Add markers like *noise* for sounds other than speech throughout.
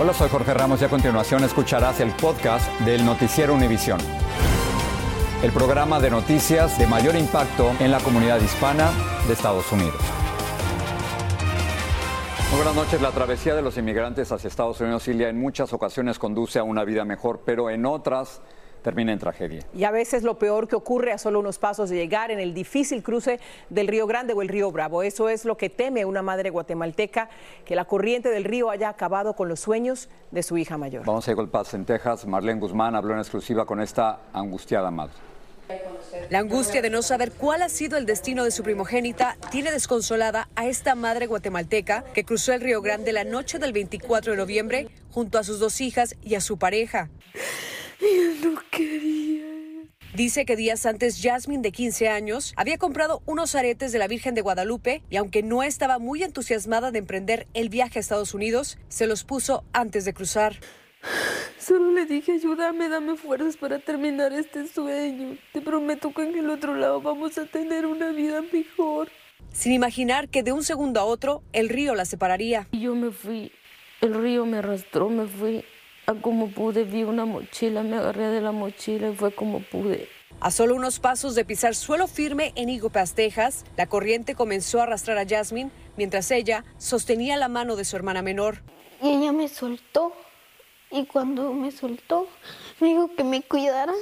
Hola, soy Jorge Ramos y a continuación escucharás el podcast del Noticiero Univisión. El programa de noticias de mayor impacto en la comunidad hispana de Estados Unidos. Muy buenas noches. La travesía de los inmigrantes hacia Estados Unidos, Silvia, en muchas ocasiones conduce a una vida mejor, pero en otras termina en tragedia. Y a veces lo peor que ocurre a solo unos pasos de llegar en el difícil cruce del Río Grande o el Río Bravo. Eso es lo que teme una madre guatemalteca, que la corriente del río haya acabado con los sueños de su hija mayor. Vamos a Eagle Pass en Texas. Marlene Guzmán habló en exclusiva con esta angustiada madre. La angustia de no saber cuál ha sido el destino de su primogénita tiene desconsolada a esta madre guatemalteca que cruzó el Río Grande la noche del 24 de noviembre junto a sus dos hijas y a su pareja. Yo *laughs* no quería. Dice que días antes Jasmine, de 15 años, había comprado unos aretes de la Virgen de Guadalupe y aunque no estaba muy entusiasmada de emprender el viaje a Estados Unidos, se los puso antes de cruzar. Solo le dije, ayúdame, dame fuerzas para terminar este sueño. Te prometo que en el otro lado vamos a tener una vida mejor. Sin imaginar que de un segundo a otro el río la separaría. Y yo me fui, el río me arrastró, me fui a como pude, vi una mochila, me agarré de la mochila y fue como pude. A solo unos pasos de pisar suelo firme en Iguapas, Texas, la corriente comenzó a arrastrar a Jasmine mientras ella sostenía la mano de su hermana menor. Y ella me soltó. Y cuando me soltó, me dijo que me cuidara.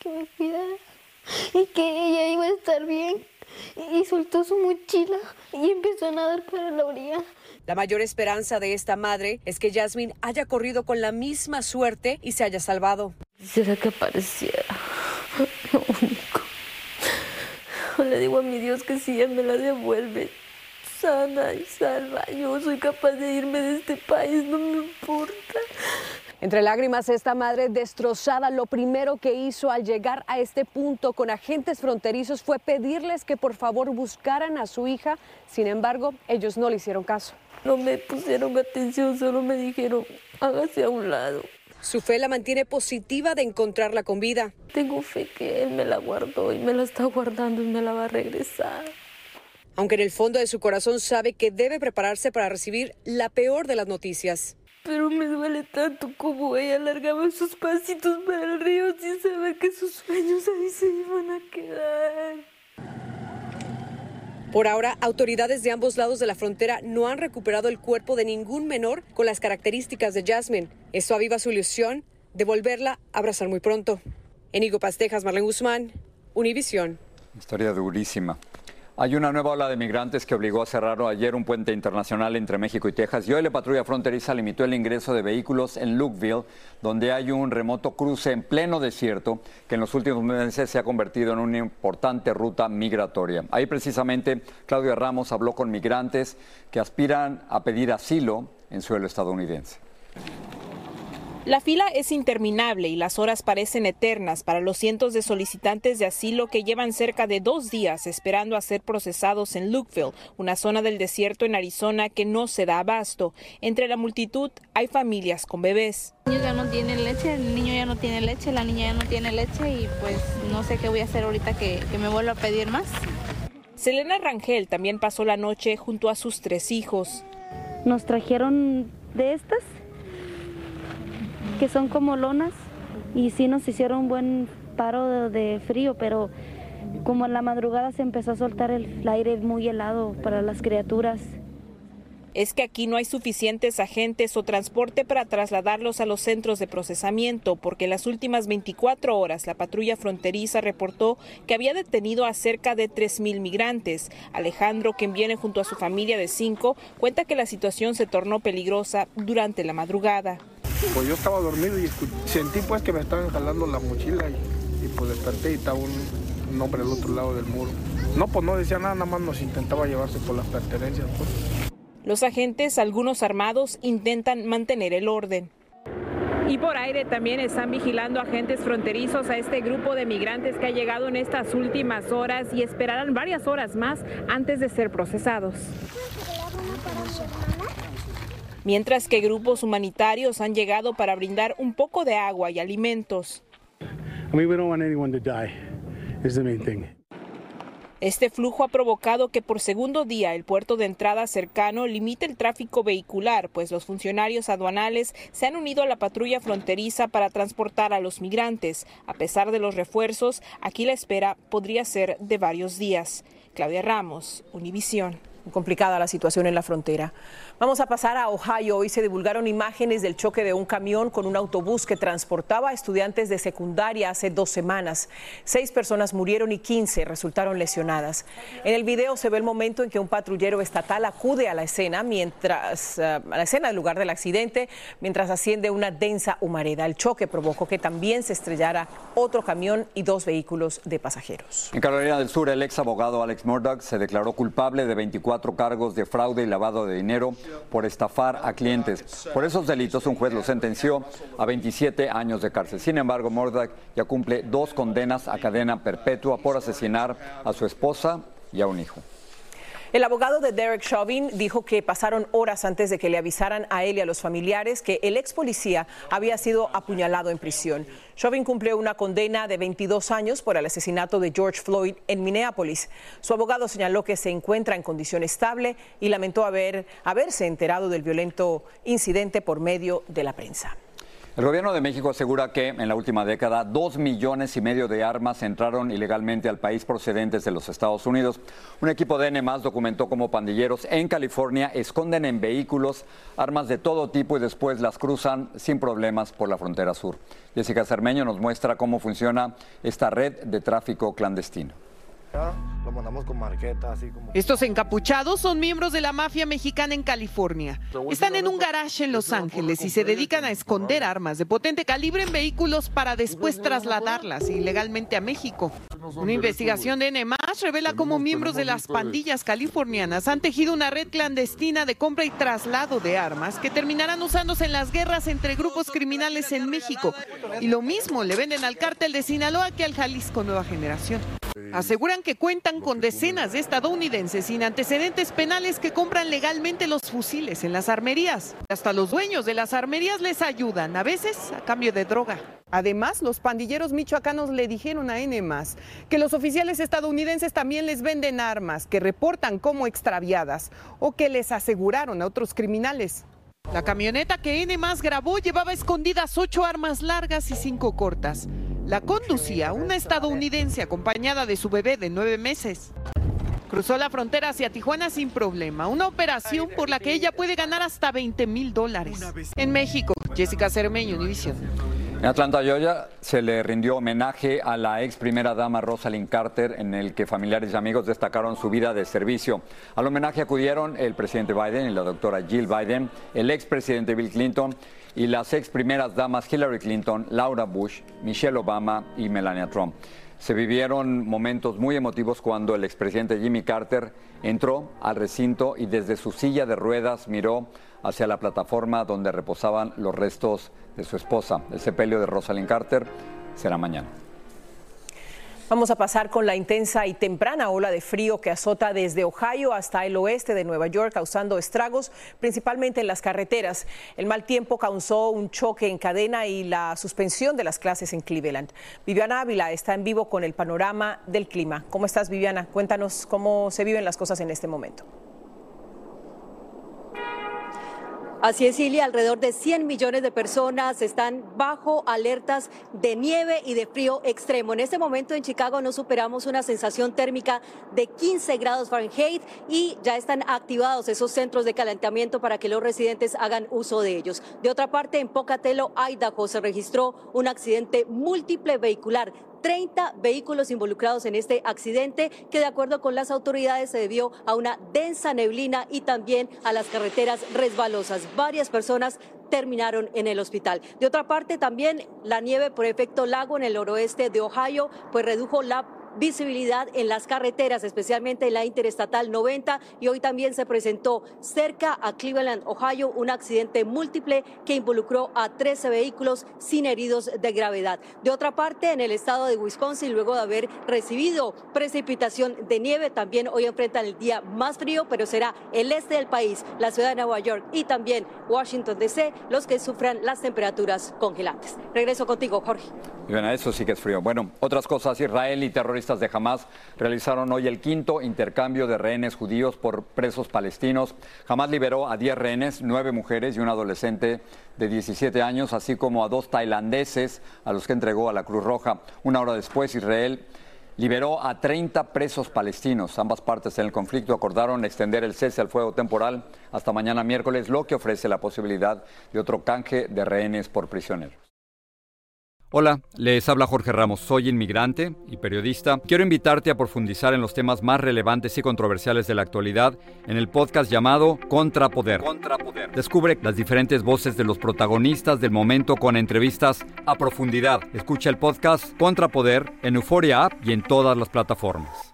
Que me cuidara. Y que ella iba a estar bien. Y soltó su mochila y empezó a nadar para la orilla. La mayor esperanza de esta madre es que Jasmine haya corrido con la misma suerte y se haya salvado. Quisiera que apareciera. Lo único. Le digo a mi Dios que si Él me la devuelve sana y salva, yo soy capaz de irme de este país, no me importa. Entre lágrimas, esta madre destrozada lo primero que hizo al llegar a este punto con agentes fronterizos fue pedirles que por favor buscaran a su hija. Sin embargo, ellos no le hicieron caso. No me pusieron atención, solo me dijeron, hágase a un lado. Su fe la mantiene positiva de encontrarla con vida. Tengo fe que Él me la guardó y me la está guardando y me la va a regresar. Aunque en el fondo de su corazón sabe que debe prepararse para recibir la peor de las noticias. Pero me duele tanto como ella alargaba sus pasitos para el río sin saber que sus sueños ahí se iban a quedar. Por ahora, autoridades de ambos lados de la frontera no han recuperado el cuerpo de ningún menor con las características de Jasmine. Eso aviva su ilusión de volverla a abrazar muy pronto. En Higo Pastejas, Marlene Guzmán, Univisión. Historia durísima. Hay una nueva ola de migrantes que obligó a cerrar ayer un puente internacional entre México y Texas y hoy la patrulla fronteriza limitó el ingreso de vehículos en Lukeville, donde hay un remoto cruce en pleno desierto que en los últimos meses se ha convertido en una importante ruta migratoria. Ahí precisamente Claudia Ramos habló con migrantes que aspiran a pedir asilo en suelo estadounidense. La fila es interminable y las horas parecen eternas para los cientos de solicitantes de asilo que llevan cerca de dos días esperando a ser procesados en Lukeville, una zona del desierto en Arizona que no se da abasto. Entre la multitud hay familias con bebés. El niño ya no tiene leche, el niño ya no tiene leche, la niña ya no tiene leche y pues no sé qué voy a hacer ahorita que, que me vuelva a pedir más. Selena Rangel también pasó la noche junto a sus tres hijos. Nos trajeron de estas que son como lonas y sí nos hicieron un buen paro de, frío, pero como en la madrugada se empezó a soltar el, el aire muy helado para las criaturas. es que aquí no hay suficientes agentes o transporte para trasladarlos a los centros de procesamiento, porque en las últimas 24 horas la patrulla fronteriza reportó que había detenido a cerca de 3.000 migrantes. Alejandro, quien viene junto a su familia de cinco, cuenta que la situación se tornó peligrosa durante la madrugada. Pues yo estaba dormido y sentí pues que me estaban jalando la mochila y, y pues desperté y estaba un, un hombre al otro lado del muro. No, pues no decía nada, nada más nos intentaba llevarse por las pertenencias. Pues. Los agentes, algunos armados, intentan mantener el orden. Y por aire también están vigilando agentes fronterizos a este grupo de migrantes que ha llegado en estas últimas horas y esperarán varias horas más antes de ser procesados. Mientras que grupos humanitarios han llegado para brindar un poco de agua y alimentos. I mean, we don't want anyone to die. Is the main thing. Este flujo ha provocado que por segundo día el puerto de entrada cercano limite el tráfico vehicular, pues los funcionarios aduanales se han unido a la patrulla fronteriza para transportar a los migrantes. A pesar de los refuerzos, aquí la espera podría ser de varios días. Claudia Ramos, Univisión complicada la situación en la frontera. Vamos a pasar a Ohio. Hoy se divulgaron imágenes del choque de un camión con un autobús que transportaba a estudiantes de secundaria hace dos semanas. Seis personas murieron y 15 resultaron lesionadas. En el video se ve el momento en que un patrullero estatal acude a la escena mientras uh, a la escena del lugar del accidente mientras asciende una densa humareda. El choque provocó que también se estrellara otro camión y dos vehículos de pasajeros. En Carolina del Sur, el ex abogado Alex Murdoch se declaró culpable de 24 cuatro cargos de fraude y lavado de dinero por estafar a clientes. Por esos delitos, un juez lo sentenció a 27 años de cárcel. Sin embargo, Murdoch ya cumple dos condenas a cadena perpetua por asesinar a su esposa y a un hijo. El abogado de Derek Chauvin dijo que pasaron horas antes de que le avisaran a él y a los familiares que el ex policía había sido apuñalado en prisión. Chauvin cumplió una condena de 22 años por el asesinato de George Floyd en Minneapolis. Su abogado señaló que se encuentra en condición estable y lamentó haber, haberse enterado del violento incidente por medio de la prensa. El gobierno de México asegura que en la última década dos millones y medio de armas entraron ilegalmente al país procedentes de los Estados Unidos. Un equipo de N documentó cómo pandilleros en California esconden en vehículos armas de todo tipo y después las cruzan sin problemas por la frontera sur. Jessica Cermeño nos muestra cómo funciona esta red de tráfico clandestino. Lo mandamos con marqueta, así como... Estos encapuchados son miembros de la mafia mexicana en California. Están en un garage en Los Ángeles y se dedican a esconder armas de potente calibre en vehículos para después trasladarlas ilegalmente a México. Una investigación de N revela cómo miembros de las pandillas californianas han tejido una red clandestina de compra y traslado de armas que terminarán usándose en las guerras entre grupos criminales en México. Y lo mismo le venden al cártel de Sinaloa que al Jalisco Nueva Generación. Aseguran que cuentan con decenas de estadounidenses sin antecedentes penales que compran legalmente los fusiles en las armerías. Hasta los dueños de las armerías les ayudan, a veces a cambio de droga. Además, los pandilleros michoacanos le dijeron a N que los oficiales estadounidenses también les venden armas que reportan como extraviadas o que les aseguraron a otros criminales. La camioneta que N grabó llevaba escondidas ocho armas largas y cinco cortas. La conducía una estadounidense acompañada de su bebé de nueve meses. Cruzó la frontera hacia Tijuana sin problema, una operación por la que ella puede ganar hasta 20 mil dólares. En México, Jessica Cermeño, Univision. En Atlanta, Georgia, se le rindió homenaje a la ex primera dama Rosalind Carter, en el que familiares y amigos destacaron su vida de servicio. Al homenaje acudieron el presidente Biden y la doctora Jill Biden, el ex presidente Bill Clinton y las ex primeras damas Hillary Clinton, Laura Bush, Michelle Obama y Melania Trump. Se vivieron momentos muy emotivos cuando el expresidente Jimmy Carter entró al recinto y desde su silla de ruedas miró hacia la plataforma donde reposaban los restos de su esposa. El sepelio de Rosalind Carter será mañana. Vamos a pasar con la intensa y temprana ola de frío que azota desde Ohio hasta el oeste de Nueva York, causando estragos principalmente en las carreteras. El mal tiempo causó un choque en cadena y la suspensión de las clases en Cleveland. Viviana Ávila está en vivo con el panorama del clima. ¿Cómo estás, Viviana? Cuéntanos cómo se viven las cosas en este momento. Así es, Silvia, alrededor de 100 millones de personas están bajo alertas de nieve y de frío extremo. En este momento en Chicago no superamos una sensación térmica de 15 grados Fahrenheit y ya están activados esos centros de calentamiento para que los residentes hagan uso de ellos. De otra parte, en Pocatello, Idaho, se registró un accidente múltiple vehicular 30 vehículos involucrados en este accidente que de acuerdo con las autoridades se debió a una densa neblina y también a las carreteras resbalosas. Varias personas terminaron en el hospital. De otra parte, también la nieve por efecto lago en el noroeste de Ohio, pues redujo la visibilidad en las carreteras, especialmente en la Interestatal 90. Y hoy también se presentó cerca a Cleveland, Ohio, un accidente múltiple que involucró a 13 vehículos sin heridos de gravedad. De otra parte, en el estado de Wisconsin, luego de haber recibido precipitación de nieve, también hoy enfrentan el día más frío, pero será el este del país, la ciudad de Nueva York y también Washington DC los que sufran las temperaturas congelantes. Regreso contigo, Jorge. Bueno, eso sí que es frío. Bueno, otras cosas, Israel y terroristas de Hamas realizaron hoy el quinto intercambio de rehenes judíos por presos palestinos. Hamas liberó a 10 rehenes, 9 mujeres y un adolescente de 17 años, así como a dos tailandeses a los que entregó a la Cruz Roja. Una hora después, Israel liberó a 30 presos palestinos. Ambas partes en el conflicto acordaron extender el cese al fuego temporal hasta mañana miércoles, lo que ofrece la posibilidad de otro canje de rehenes por prisioneros. Hola, les habla Jorge Ramos, soy inmigrante y periodista. Quiero invitarte a profundizar en los temas más relevantes y controversiales de la actualidad en el podcast llamado Contrapoder. Contrapoder. Descubre las diferentes voces de los protagonistas del momento con entrevistas a profundidad. Escucha el podcast Contrapoder en Euforia App y en todas las plataformas.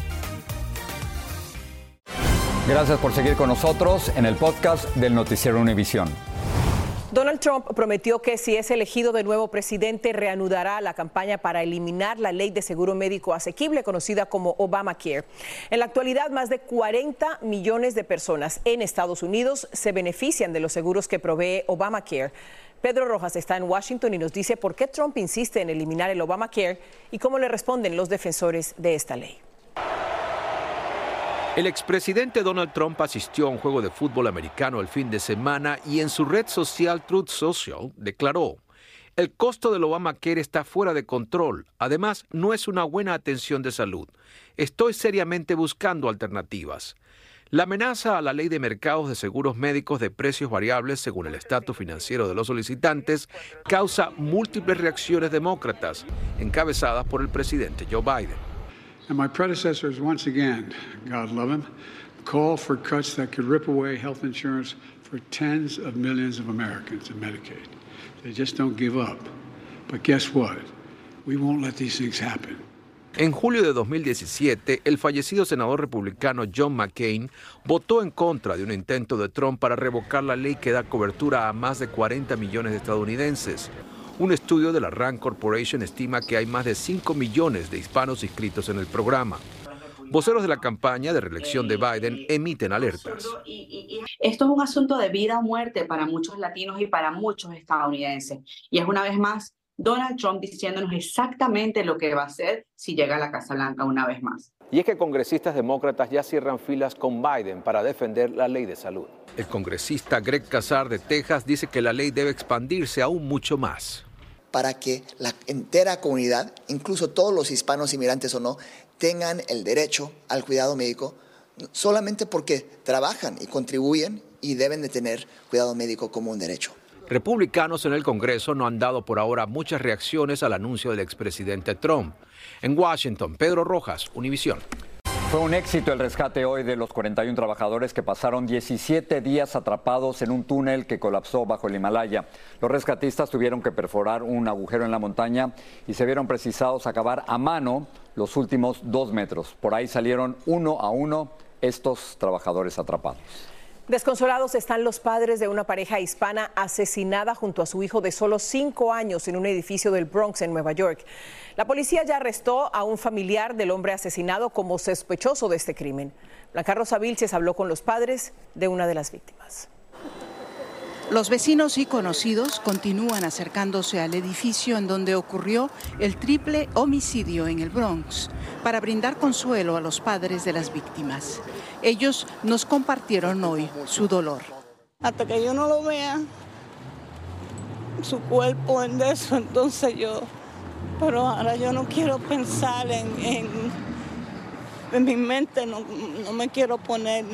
Gracias por seguir con nosotros en el podcast del Noticiero Univisión. Donald Trump prometió que si es elegido de nuevo presidente reanudará la campaña para eliminar la ley de seguro médico asequible conocida como Obamacare. En la actualidad, más de 40 millones de personas en Estados Unidos se benefician de los seguros que provee Obamacare. Pedro Rojas está en Washington y nos dice por qué Trump insiste en eliminar el Obamacare y cómo le responden los defensores de esta ley. El expresidente Donald Trump asistió a un juego de fútbol americano el fin de semana y en su red social Truth Social declaró, el costo del Obamacare está fuera de control. Además, no es una buena atención de salud. Estoy seriamente buscando alternativas. La amenaza a la ley de mercados de seguros médicos de precios variables según el estatus financiero de los solicitantes causa múltiples reacciones demócratas, encabezadas por el presidente Joe Biden. And my predecessors, once again, God love him, called for cuts that could rip away health insurance for tens of millions of Americans in Medicaid. They just don't give up. But guess what? We won't let these things happen. En julio de 2017, el fallecido senador republicano John McCain votó en contra de un intento de Trump para revocar la ley que da cobertura a más de 40 millones de estadounidenses. Un estudio de la RAND Corporation estima que hay más de 5 millones de hispanos inscritos en el programa. Voceros de la campaña de reelección de Biden emiten alertas. Esto es un asunto de vida o muerte para muchos latinos y para muchos estadounidenses. Y es una vez más Donald Trump diciéndonos exactamente lo que va a hacer si llega a la Casa Blanca una vez más. Y es que congresistas demócratas ya cierran filas con Biden para defender la ley de salud. El congresista Greg Casar de Texas dice que la ley debe expandirse aún mucho más para que la entera comunidad, incluso todos los hispanos inmigrantes o no, tengan el derecho al cuidado médico solamente porque trabajan y contribuyen y deben de tener cuidado médico como un derecho. Republicanos en el Congreso no han dado por ahora muchas reacciones al anuncio del expresidente Trump. En Washington, Pedro Rojas, Univisión. Fue un éxito el rescate hoy de los 41 trabajadores que pasaron 17 días atrapados en un túnel que colapsó bajo el Himalaya. Los rescatistas tuvieron que perforar un agujero en la montaña y se vieron precisados a cavar a mano los últimos dos metros. Por ahí salieron uno a uno estos trabajadores atrapados. Desconsolados están los padres de una pareja hispana asesinada junto a su hijo de solo cinco años en un edificio del Bronx en Nueva York. La policía ya arrestó a un familiar del hombre asesinado como sospechoso de este crimen. Blanca Rosa Vilches habló con los padres de una de las víctimas. Los vecinos y conocidos continúan acercándose al edificio en donde ocurrió el triple homicidio en el Bronx para brindar consuelo a los padres de las víctimas. Ellos nos compartieron hoy su dolor. Hasta que yo no lo vea, su cuerpo en eso, entonces yo, pero ahora yo no quiero pensar en, en, mi mente, no, no me quiero poner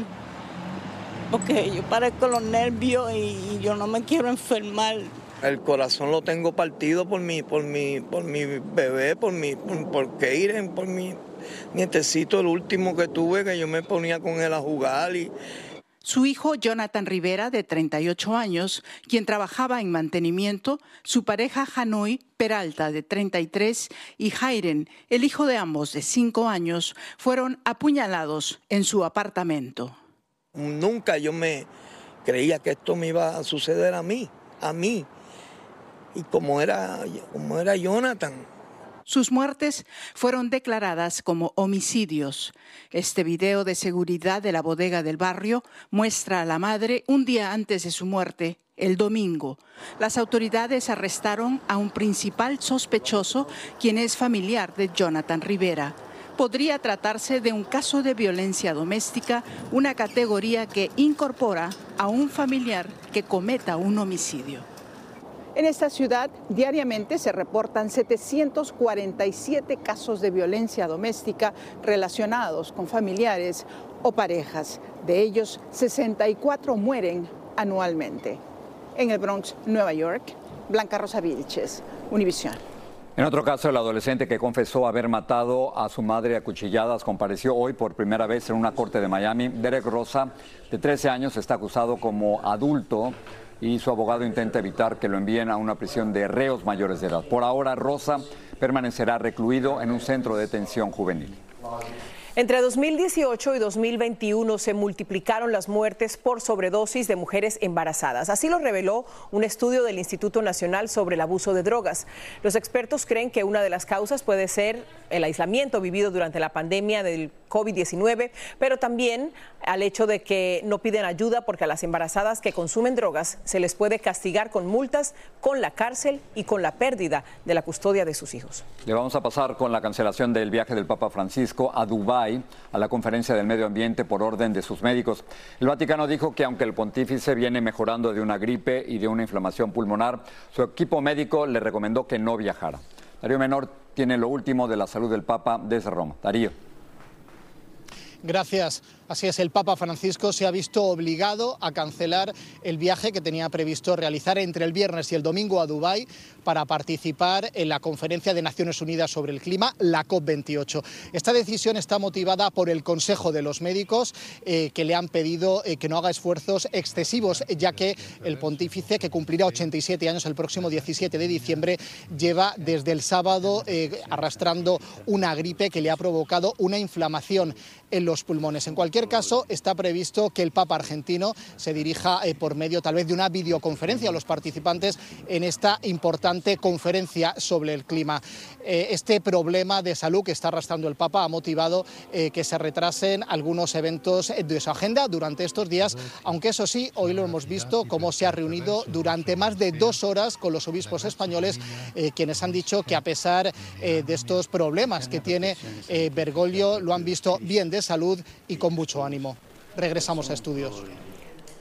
porque yo parezco los nervios y yo no me quiero enfermar. El corazón lo tengo partido por mi, por mi, por mi bebé, por mi, por, por Keiren, por mi nietecito, el último que tuve, que yo me ponía con él a jugar y, su hijo Jonathan Rivera, de 38 años, quien trabajaba en mantenimiento, su pareja Hanoi Peralta, de 33, y Jairen, el hijo de ambos, de 5 años, fueron apuñalados en su apartamento. Nunca yo me creía que esto me iba a suceder a mí, a mí. Y como era, como era Jonathan. Sus muertes fueron declaradas como homicidios. Este video de seguridad de la bodega del barrio muestra a la madre un día antes de su muerte, el domingo. Las autoridades arrestaron a un principal sospechoso, quien es familiar de Jonathan Rivera podría tratarse de un caso de violencia doméstica, una categoría que incorpora a un familiar que cometa un homicidio. En esta ciudad diariamente se reportan 747 casos de violencia doméstica relacionados con familiares o parejas. De ellos, 64 mueren anualmente. En el Bronx, Nueva York, Blanca Rosa Vilches, Univisión. En otro caso, el adolescente que confesó haber matado a su madre a cuchilladas compareció hoy por primera vez en una corte de Miami. Derek Rosa, de 13 años, está acusado como adulto y su abogado intenta evitar que lo envíen a una prisión de reos mayores de edad. Por ahora, Rosa permanecerá recluido en un centro de detención juvenil. Entre 2018 y 2021 se multiplicaron las muertes por sobredosis de mujeres embarazadas. Así lo reveló un estudio del Instituto Nacional sobre el Abuso de Drogas. Los expertos creen que una de las causas puede ser el aislamiento vivido durante la pandemia del COVID-19, pero también al hecho de que no piden ayuda porque a las embarazadas que consumen drogas se les puede castigar con multas, con la cárcel y con la pérdida de la custodia de sus hijos. Le vamos a pasar con la cancelación del viaje del Papa Francisco a Dubái a la conferencia del medio ambiente por orden de sus médicos. El Vaticano dijo que aunque el pontífice viene mejorando de una gripe y de una inflamación pulmonar, su equipo médico le recomendó que no viajara. Darío Menor tiene lo último de la salud del Papa desde Roma. Darío. Gracias. Así es, el Papa Francisco se ha visto obligado a cancelar el viaje que tenía previsto realizar entre el viernes y el domingo a Dubái para participar en la conferencia de Naciones Unidas sobre el clima, la COP28. Esta decisión está motivada por el Consejo de los Médicos eh, que le han pedido eh, que no haga esfuerzos excesivos, ya que el pontífice, que cumplirá 87 años el próximo 17 de diciembre, lleva desde el sábado eh, arrastrando una gripe que le ha provocado una inflamación en los pulmones. Caso, está previsto que el Papa argentino se dirija eh, por medio tal vez de una videoconferencia a los participantes en esta importante conferencia sobre el clima. Eh, este problema de salud que está arrastrando el Papa ha motivado eh, que se retrasen algunos eventos de su agenda durante estos días, aunque eso sí, hoy lo hemos visto cómo se ha reunido durante más de dos horas con los obispos españoles, quienes han dicho que a pesar de estos problemas que tiene Bergoglio, lo han visto bien de salud y con mucho ánimo. Regresamos a estudios.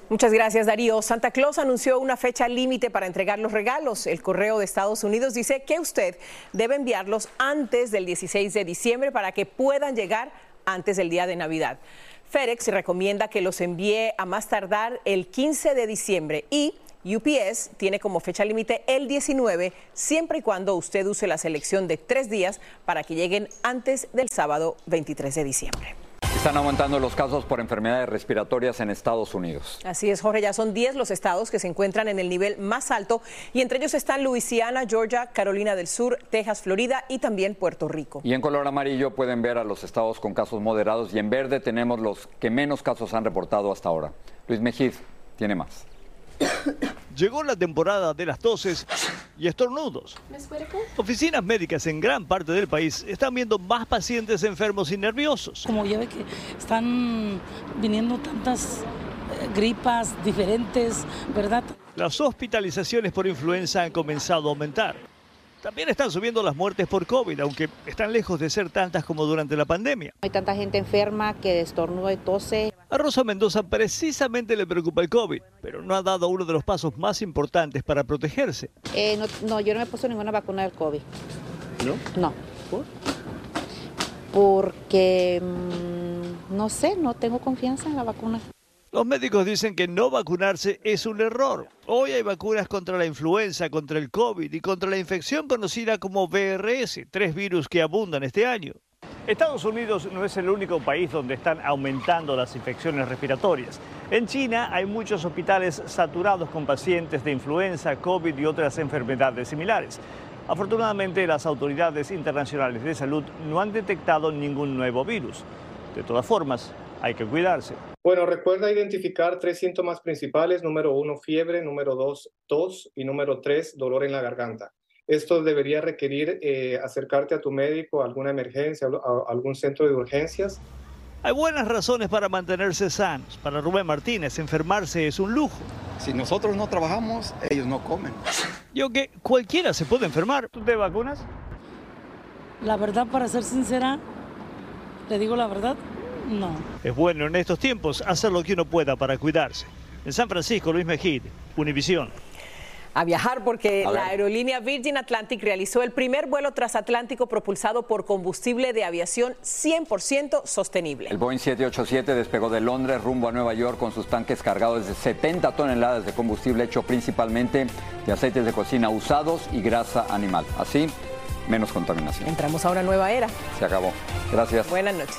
Muchas gracias, Darío. Santa Claus anunció una fecha límite para entregar los regalos. El correo de Estados Unidos dice que usted debe enviarlos antes del 16 de diciembre para que puedan llegar antes del día de Navidad. FedEx recomienda que los envíe a más tardar el 15 de diciembre y UPS tiene como fecha límite el 19, siempre y cuando usted use la selección de tres días para que lleguen antes del sábado 23 de diciembre. Están aumentando los casos por enfermedades respiratorias en Estados Unidos. Así es, Jorge, ya son 10 los estados que se encuentran en el nivel más alto y entre ellos están Luisiana, Georgia, Carolina del Sur, Texas, Florida y también Puerto Rico. Y en color amarillo pueden ver a los estados con casos moderados y en verde tenemos los que menos casos han reportado hasta ahora. Luis Mejid tiene más. *coughs* Llegó la temporada de las toses y estornudos. Oficinas médicas en gran parte del país están viendo más pacientes enfermos y nerviosos. Como ya ve que están viniendo tantas eh, gripas diferentes, ¿verdad? Las hospitalizaciones por influenza han comenzado a aumentar. También están subiendo las muertes por COVID, aunque están lejos de ser tantas como durante la pandemia. Hay tanta gente enferma que estornuda y tose. A Rosa Mendoza precisamente le preocupa el COVID, pero no ha dado uno de los pasos más importantes para protegerse. Eh, no, no, yo no me he puesto ninguna vacuna del COVID. ¿No? No. Porque, mm, no sé, no tengo confianza en la vacuna. Los médicos dicen que no vacunarse es un error. Hoy hay vacunas contra la influenza, contra el COVID y contra la infección conocida como VRS, tres virus que abundan este año. Estados Unidos no es el único país donde están aumentando las infecciones respiratorias. En China hay muchos hospitales saturados con pacientes de influenza, COVID y otras enfermedades similares. Afortunadamente, las autoridades internacionales de salud no han detectado ningún nuevo virus. De todas formas, hay que cuidarse. Bueno, recuerda identificar tres síntomas principales. Número uno, fiebre. Número dos, tos. Y número tres, dolor en la garganta. Esto debería requerir eh, acercarte a tu médico, a alguna emergencia, a algún centro de urgencias. Hay buenas razones para mantenerse sanos. Para Rubén Martínez, enfermarse es un lujo. Si nosotros no trabajamos, ellos no comen. Y aunque cualquiera se puede enfermar, ¿tú te vacunas? La verdad, para ser sincera, le digo la verdad, no. Es bueno en estos tiempos hacer lo que uno pueda para cuidarse. En San Francisco, Luis Mejid, Univisión. A viajar porque la aerolínea Virgin Atlantic realizó el primer vuelo transatlántico propulsado por combustible de aviación 100% sostenible. El Boeing 787 despegó de Londres rumbo a Nueva York con sus tanques cargados de 70 toneladas de combustible hecho principalmente de aceites de cocina usados y grasa animal. Así, menos contaminación. Entramos a una nueva era. Se acabó. Gracias. Buenas noches.